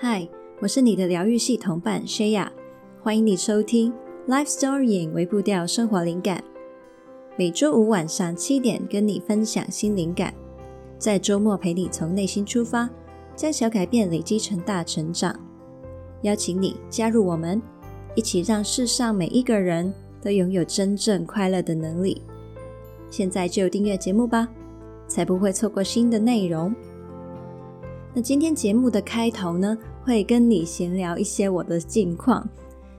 嗨，我是你的疗愈系同伴 Shaya，欢迎你收听 Life Storying 微步调生活灵感。每周五晚上七点跟你分享新灵感，在周末陪你从内心出发，将小改变累积成大成长。邀请你加入我们，一起让世上每一个人都拥有真正快乐的能力。现在就订阅节目吧，才不会错过新的内容。那今天节目的开头呢，会跟你闲聊一些我的近况。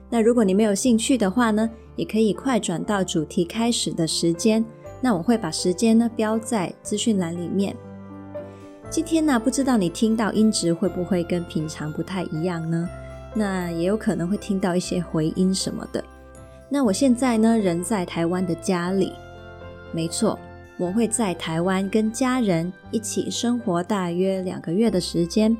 那如果你没有兴趣的话呢，也可以快转到主题开始的时间。那我会把时间呢标在资讯栏里面。今天呢，不知道你听到音质会不会跟平常不太一样呢？那也有可能会听到一些回音什么的。那我现在呢，人在台湾的家里，没错。我会在台湾跟家人一起生活大约两个月的时间。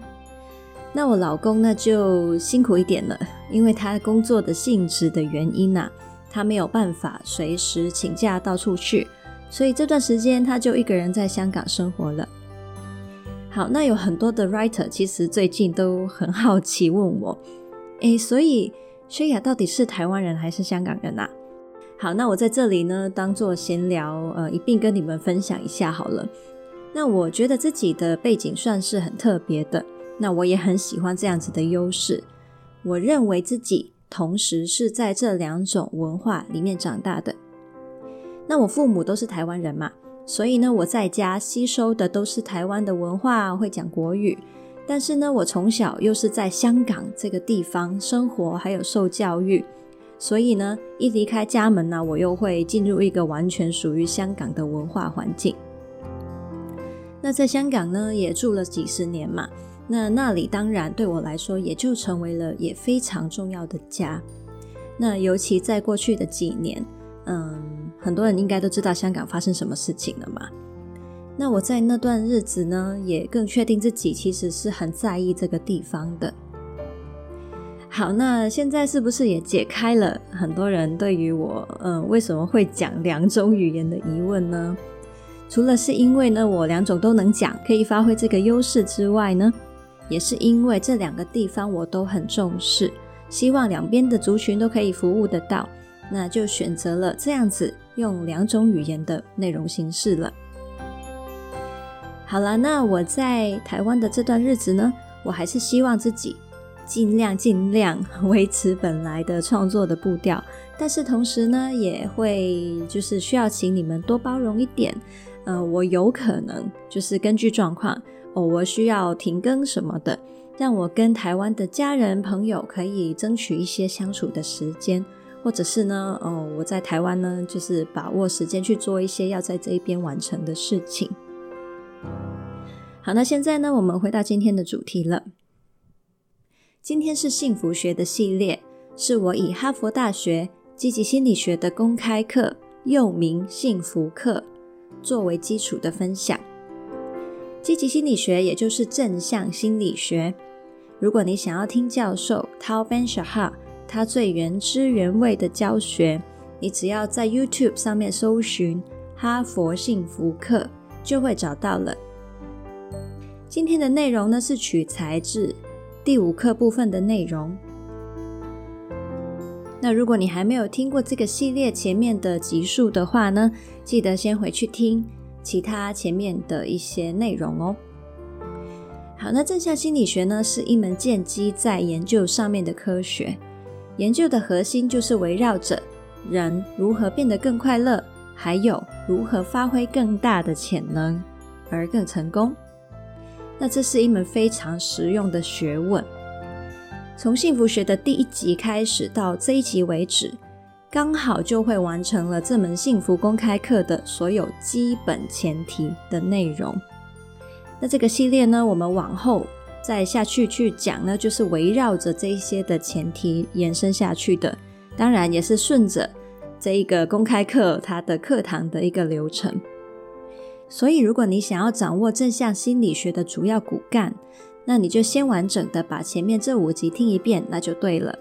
那我老公呢，就辛苦一点了，因为他工作的性质的原因呐，他没有办法随时请假到处去，所以这段时间他就一个人在香港生活了。好，那有很多的 writer 其实最近都很好奇问我，诶，所以 Shaya 到底是台湾人还是香港人啊？好，那我在这里呢，当做闲聊，呃，一并跟你们分享一下好了。那我觉得自己的背景算是很特别的，那我也很喜欢这样子的优势。我认为自己同时是在这两种文化里面长大的。那我父母都是台湾人嘛，所以呢，我在家吸收的都是台湾的文化，会讲国语。但是呢，我从小又是在香港这个地方生活，还有受教育。所以呢，一离开家门呢，我又会进入一个完全属于香港的文化环境。那在香港呢，也住了几十年嘛，那那里当然对我来说也就成为了也非常重要的家。那尤其在过去的几年，嗯，很多人应该都知道香港发生什么事情了嘛。那我在那段日子呢，也更确定自己其实是很在意这个地方的。好，那现在是不是也解开了很多人对于我，嗯，为什么会讲两种语言的疑问呢？除了是因为呢，我两种都能讲，可以发挥这个优势之外呢，也是因为这两个地方我都很重视，希望两边的族群都可以服务得到，那就选择了这样子用两种语言的内容形式了。好了，那我在台湾的这段日子呢，我还是希望自己。尽量尽量维持本来的创作的步调，但是同时呢，也会就是需要请你们多包容一点。呃，我有可能就是根据状况，偶尔需要停更什么的，让我跟台湾的家人朋友可以争取一些相处的时间，或者是呢，哦，我在台湾呢，就是把握时间去做一些要在这一边完成的事情。好，那现在呢，我们回到今天的主题了。今天是幸福学的系列，是我以哈佛大学积极心理学的公开课，又名幸福课，作为基础的分享。积极心理学也就是正向心理学。如果你想要听教授 Tal Ben-Shahar 他最原汁原味的教学，你只要在 YouTube 上面搜寻哈佛幸福课，就会找到了。今天的内容呢，是取材自。第五课部分的内容。那如果你还没有听过这个系列前面的集数的话呢，记得先回去听其他前面的一些内容哦。好，那正向心理学呢，是一门建基在研究上面的科学，研究的核心就是围绕着人如何变得更快乐，还有如何发挥更大的潜能而更成功。那这是一门非常实用的学问。从幸福学的第一集开始到这一集为止，刚好就会完成了这门幸福公开课的所有基本前提的内容。那这个系列呢，我们往后再下去去讲呢，就是围绕着这一些的前提延伸下去的。当然，也是顺着这一个公开课它的课堂的一个流程。所以，如果你想要掌握正向心理学的主要骨干，那你就先完整的把前面这五集听一遍，那就对了。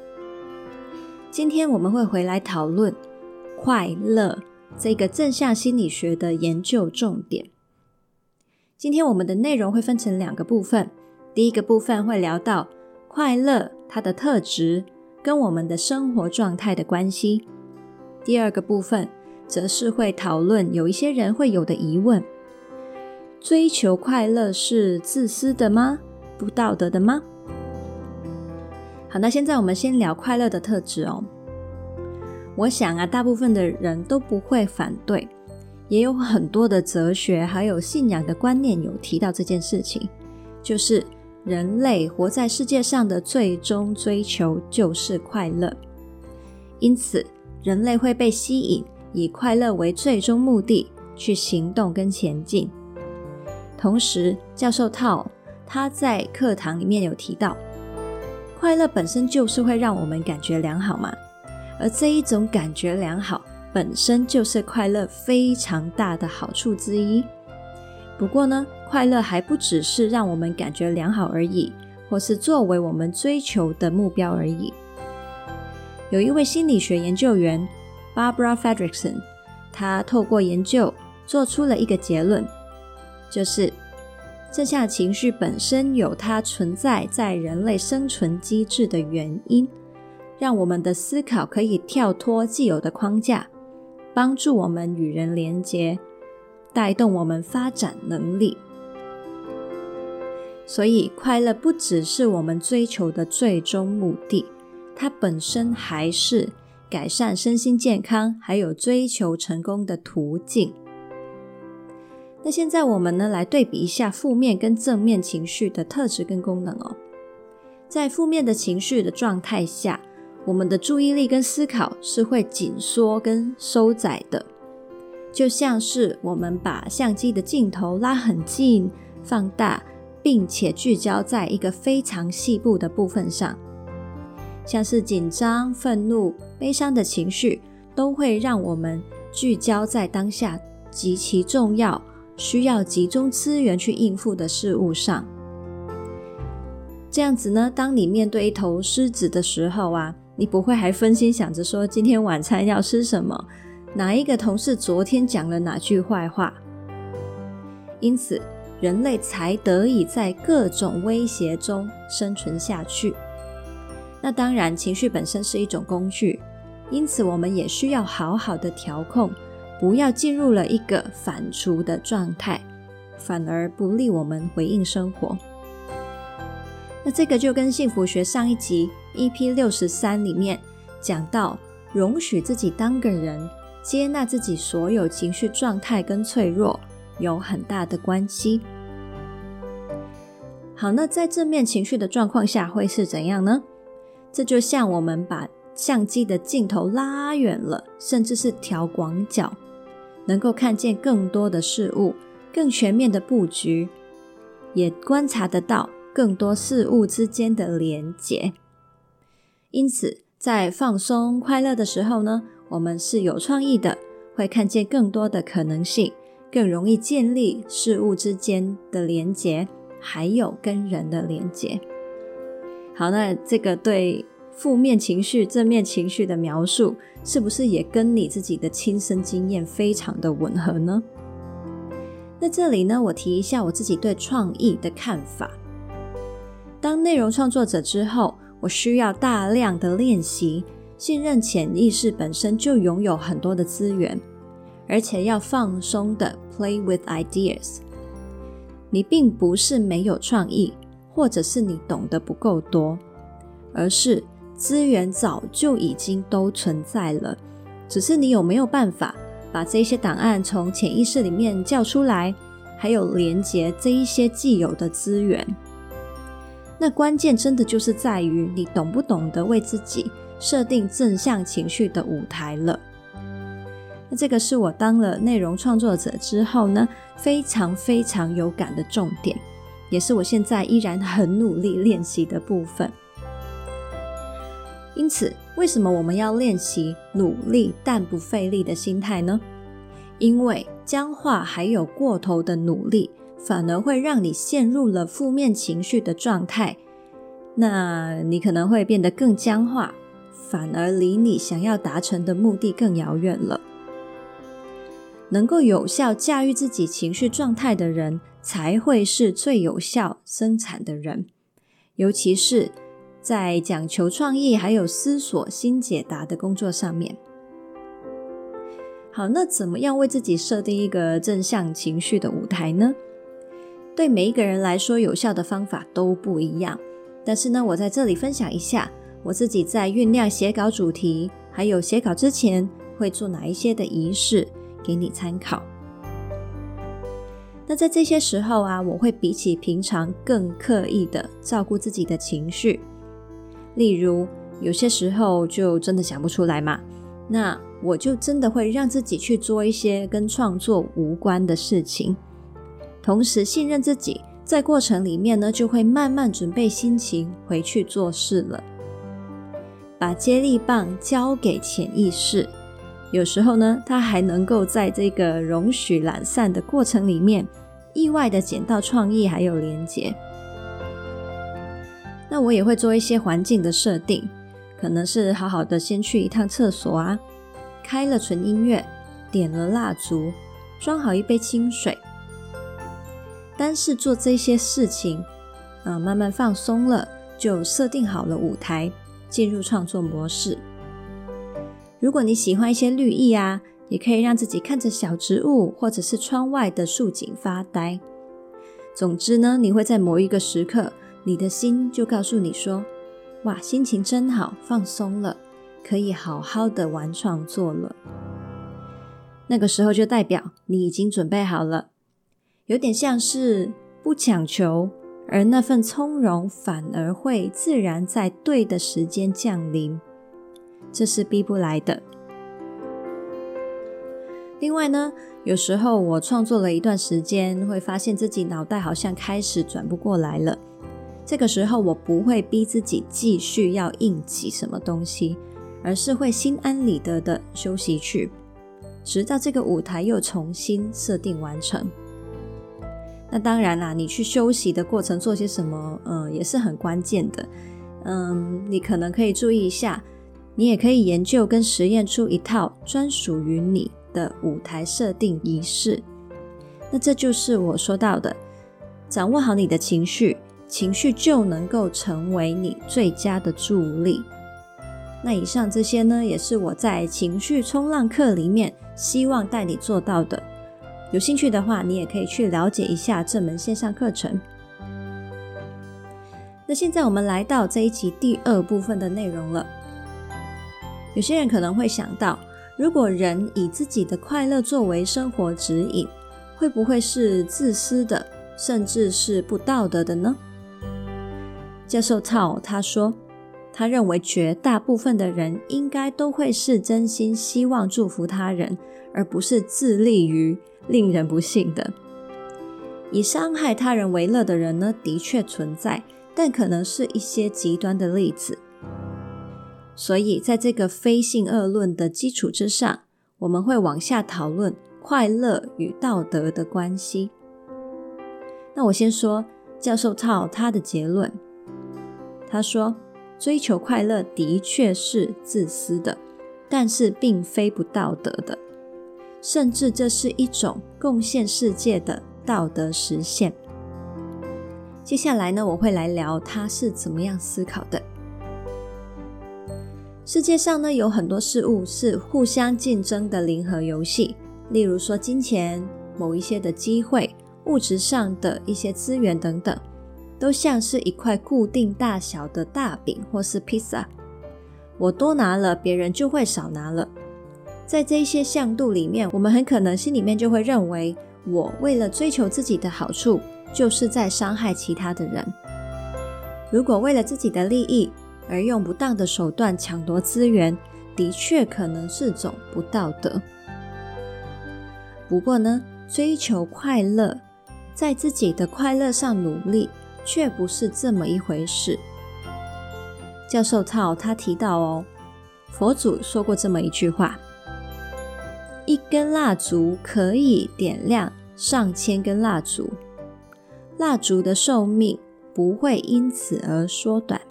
今天我们会回来讨论快乐这个正向心理学的研究重点。今天我们的内容会分成两个部分，第一个部分会聊到快乐它的特质跟我们的生活状态的关系。第二个部分则是会讨论有一些人会有的疑问：追求快乐是自私的吗？不道德的吗？好，那现在我们先聊快乐的特质哦。我想啊，大部分的人都不会反对，也有很多的哲学还有信仰的观念有提到这件事情，就是人类活在世界上的最终追求就是快乐，因此人类会被吸引，以快乐为最终目的去行动跟前进。同时，教授套他在课堂里面有提到，快乐本身就是会让我们感觉良好嘛。而这一种感觉良好，本身就是快乐非常大的好处之一。不过呢，快乐还不只是让我们感觉良好而已，或是作为我们追求的目标而已。有一位心理学研究员 Barbara Fredrickson，他透过研究做出了一个结论，就是这项情绪本身有它存在在人类生存机制的原因。让我们的思考可以跳脱既有的框架，帮助我们与人连结，带动我们发展能力。所以，快乐不只是我们追求的最终目的，它本身还是改善身心健康，还有追求成功的途径。那现在我们呢，来对比一下负面跟正面情绪的特质跟功能哦。在负面的情绪的状态下，我们的注意力跟思考是会紧缩跟收窄的，就像是我们把相机的镜头拉很近、放大，并且聚焦在一个非常细部的部分上。像是紧张、愤怒、悲伤的情绪，都会让我们聚焦在当下极其重要、需要集中资源去应付的事物上。这样子呢，当你面对一头狮子的时候啊，你不会还分心想着说今天晚餐要吃什么，哪一个同事昨天讲了哪句坏话？因此，人类才得以在各种威胁中生存下去。那当然，情绪本身是一种工具，因此我们也需要好好的调控，不要进入了一个反刍的状态，反而不利我们回应生活。那这个就跟幸福学上一集 EP 六十三里面讲到，容许自己当个人，接纳自己所有情绪状态跟脆弱，有很大的关系。好，那在正面情绪的状况下会是怎样呢？这就像我们把相机的镜头拉远了，甚至是调广角，能够看见更多的事物，更全面的布局，也观察得到。更多事物之间的连结，因此在放松快乐的时候呢，我们是有创意的，会看见更多的可能性，更容易建立事物之间的连结，还有跟人的连结。好，那这个对负面情绪、正面情绪的描述，是不是也跟你自己的亲身经验非常的吻合呢？那这里呢，我提一下我自己对创意的看法。当内容创作者之后，我需要大量的练习，信任潜意识本身就拥有很多的资源，而且要放松的 play with ideas。你并不是没有创意，或者是你懂得不够多，而是资源早就已经都存在了，只是你有没有办法把这些档案从潜意识里面叫出来，还有连接这一些既有的资源。那关键真的就是在于你懂不懂得为自己设定正向情绪的舞台了。那这个是我当了内容创作者之后呢，非常非常有感的重点，也是我现在依然很努力练习的部分。因此，为什么我们要练习努力但不费力的心态呢？因为僵化还有过头的努力。反而会让你陷入了负面情绪的状态，那你可能会变得更僵化，反而离你想要达成的目的更遥远了。能够有效驾驭自己情绪状态的人，才会是最有效生产的人。尤其是在讲求创意还有思索新解答的工作上面。好，那怎么样为自己设定一个正向情绪的舞台呢？对每一个人来说，有效的方法都不一样。但是呢，我在这里分享一下我自己在酝酿写稿主题，还有写稿之前会做哪一些的仪式，给你参考。那在这些时候啊，我会比起平常更刻意的照顾自己的情绪。例如，有些时候就真的想不出来嘛，那我就真的会让自己去做一些跟创作无关的事情，同时信任自己，在过程里面呢，就会慢慢准备心情回去做事了。把接力棒交给潜意识，有时候呢，它还能够在这个容许懒散的过程里面。意外的捡到创意还有连结，那我也会做一些环境的设定，可能是好好的先去一趟厕所啊，开了纯音乐，点了蜡烛，装好一杯清水，单是做这些事情，啊，慢慢放松了，就设定好了舞台，进入创作模式。如果你喜欢一些绿意啊。也可以让自己看着小植物，或者是窗外的树景发呆。总之呢，你会在某一个时刻，你的心就告诉你说：“哇，心情真好，放松了，可以好好的玩创作了。”那个时候就代表你已经准备好了，有点像是不强求，而那份从容反而会自然在对的时间降临，这是逼不来的。另外呢，有时候我创作了一段时间，会发现自己脑袋好像开始转不过来了。这个时候，我不会逼自己继续要硬挤什么东西，而是会心安理得的休息去，直到这个舞台又重新设定完成。那当然啦，你去休息的过程做些什么，嗯，也是很关键的。嗯，你可能可以注意一下，你也可以研究跟实验出一套专属于你的舞台设定仪式，那这就是我说到的，掌握好你的情绪，情绪就能够成为你最佳的助力。那以上这些呢，也是我在情绪冲浪课里面希望带你做到的。有兴趣的话，你也可以去了解一下这门线上课程。那现在我们来到这一集第二部分的内容了。有些人可能会想到，如果人以自己的快乐作为生活指引，会不会是自私的，甚至是不道德的呢？教授套他说，他认为绝大部分的人应该都会是真心希望祝福他人，而不是自利于令人不幸的。以伤害他人为乐的人呢，的确存在，但可能是一些极端的例子。所以，在这个非性恶论的基础之上，我们会往下讨论快乐与道德的关系。那我先说教授套他的结论。他说，追求快乐的确是自私的，但是并非不道德的，甚至这是一种贡献世界的道德实现。接下来呢，我会来聊他是怎么样思考的。世界上呢，有很多事物是互相竞争的零和游戏，例如说金钱、某一些的机会、物质上的一些资源等等，都像是一块固定大小的大饼或是披萨。我多拿了，别人就会少拿了。在这些向度里面，我们很可能心里面就会认为，我为了追求自己的好处，就是在伤害其他的人。如果为了自己的利益，而用不当的手段抢夺资源，的确可能是种不道德。不过呢，追求快乐，在自己的快乐上努力，却不是这么一回事。教授套他提到哦，佛祖说过这么一句话：一根蜡烛可以点亮上千根蜡烛，蜡烛的寿命不会因此而缩短。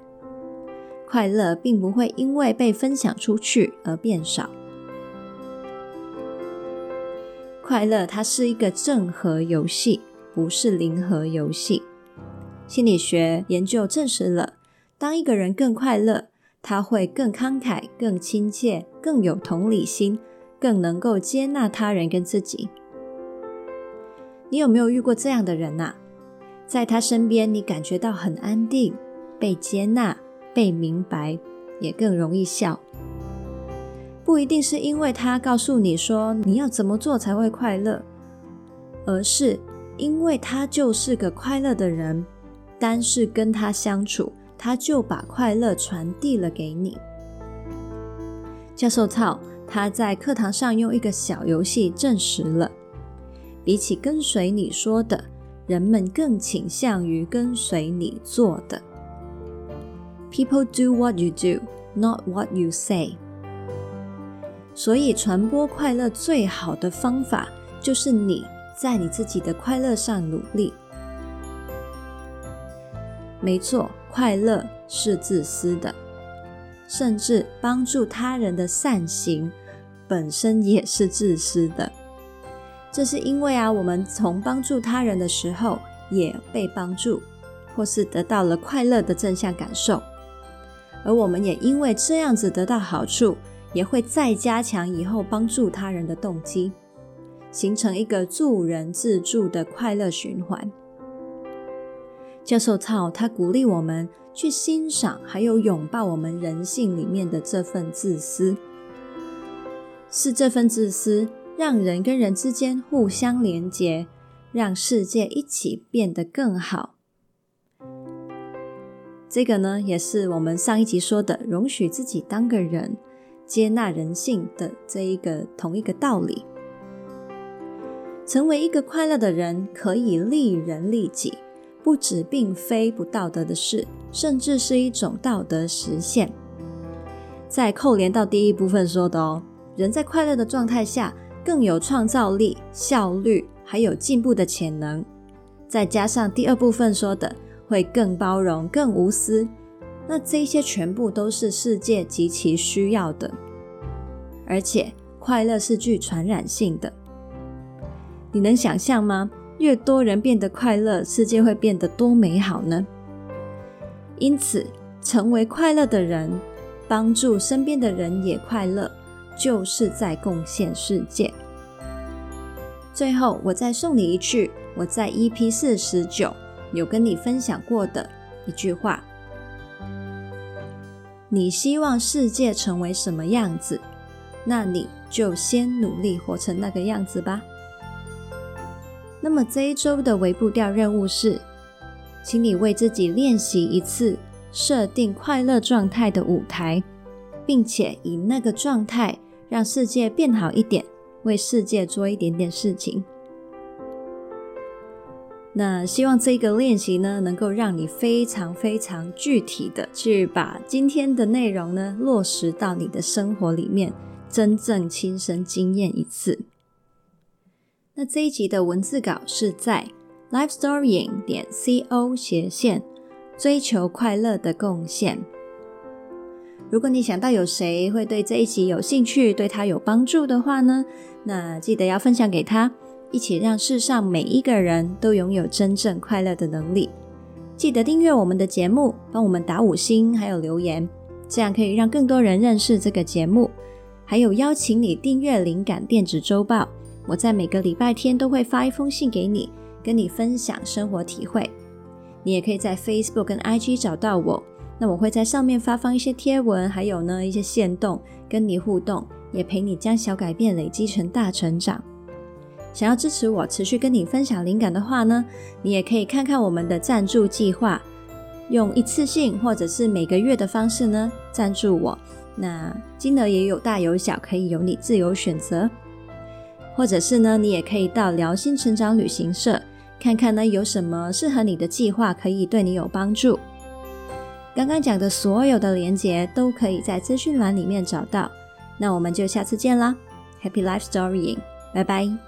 快乐并不会因为被分享出去而变少。快乐它是一个正和游戏，不是零和游戏。心理学研究证实了，当一个人更快乐，他会更慷慨、更亲切、更有同理心，更能够接纳他人跟自己。你有没有遇过这样的人呐？在他身边，你感觉到很安定，被接纳、被明白，也更容易笑。不一定是因为他告诉你说你要怎么做才会快乐，而是因为他就是个快乐的人，单是跟他相处，他就把快乐传递了给你。教授操他在课堂上用一个小游戏证实了，比起跟随你说的，人们更倾向于跟随你做的。People do what you do, not what you say. 所以，传播快乐最好的方法，就是你在你自己的快乐上努力。没错，快乐是自私的，甚至帮助他人的善行本身也是自私的。这是因为啊，我们从帮助他人的时候，也被帮助，或是得到了快乐的正向感受，而我们也因为这样子得到好处。也会再加强以后帮助他人的动机，形成一个助人自助的快乐循环。教授操他鼓励我们去欣赏，还有拥抱我们人性里面的这份自私，是这份自私让人跟人之间互相连结，让世界一起变得更好。这个呢，也是我们上一集说的，容许自己当个人。接纳人性的这一个同一个道理，成为一个快乐的人，可以利人利己，不止并非不道德的事，甚至是一种道德实现。再扣连到第一部分说的哦，人在快乐的状态下更有创造力、效率，还有进步的潜能。再加上第二部分说的，会更包容、更无私。那这些全部都是世界极其需要的，而且快乐是具传染性的。你能想象吗？越多人变得快乐，世界会变得多美好呢？因此，成为快乐的人，帮助身边的人也快乐，就是在贡献世界。最后，我再送你一句我在 EP 四十九有跟你分享过的一句话。你希望世界成为什么样子？那你就先努力活成那个样子吧。那么这一周的微步调任务是，请你为自己练习一次设定快乐状态的舞台，并且以那个状态让世界变好一点，为世界做一点点事情。那希望这个练习呢，能够让你非常非常具体的去把今天的内容呢落实到你的生活里面，真正亲身经验一次。那这一集的文字稿是在 lifestorying 点 co 斜线追求快乐的贡献。如果你想到有谁会对这一集有兴趣，对他有帮助的话呢，那记得要分享给他。一起让世上每一个人都拥有真正快乐的能力。记得订阅我们的节目，帮我们打五星，还有留言，这样可以让更多人认识这个节目。还有邀请你订阅灵感电子周报，我在每个礼拜天都会发一封信给你，跟你分享生活体会。你也可以在 Facebook 跟 IG 找到我，那我会在上面发放一些贴文，还有呢一些线动，跟你互动，也陪你将小改变累积成大成长。想要支持我持续跟你分享灵感的话呢，你也可以看看我们的赞助计划，用一次性或者是每个月的方式呢赞助我。那金额也有大有小，可以由你自由选择。或者是呢，你也可以到辽心成长旅行社看看呢，有什么适合你的计划可以对你有帮助。刚刚讲的所有的连结都可以在资讯栏里面找到。那我们就下次见啦，Happy Life Storying，拜拜。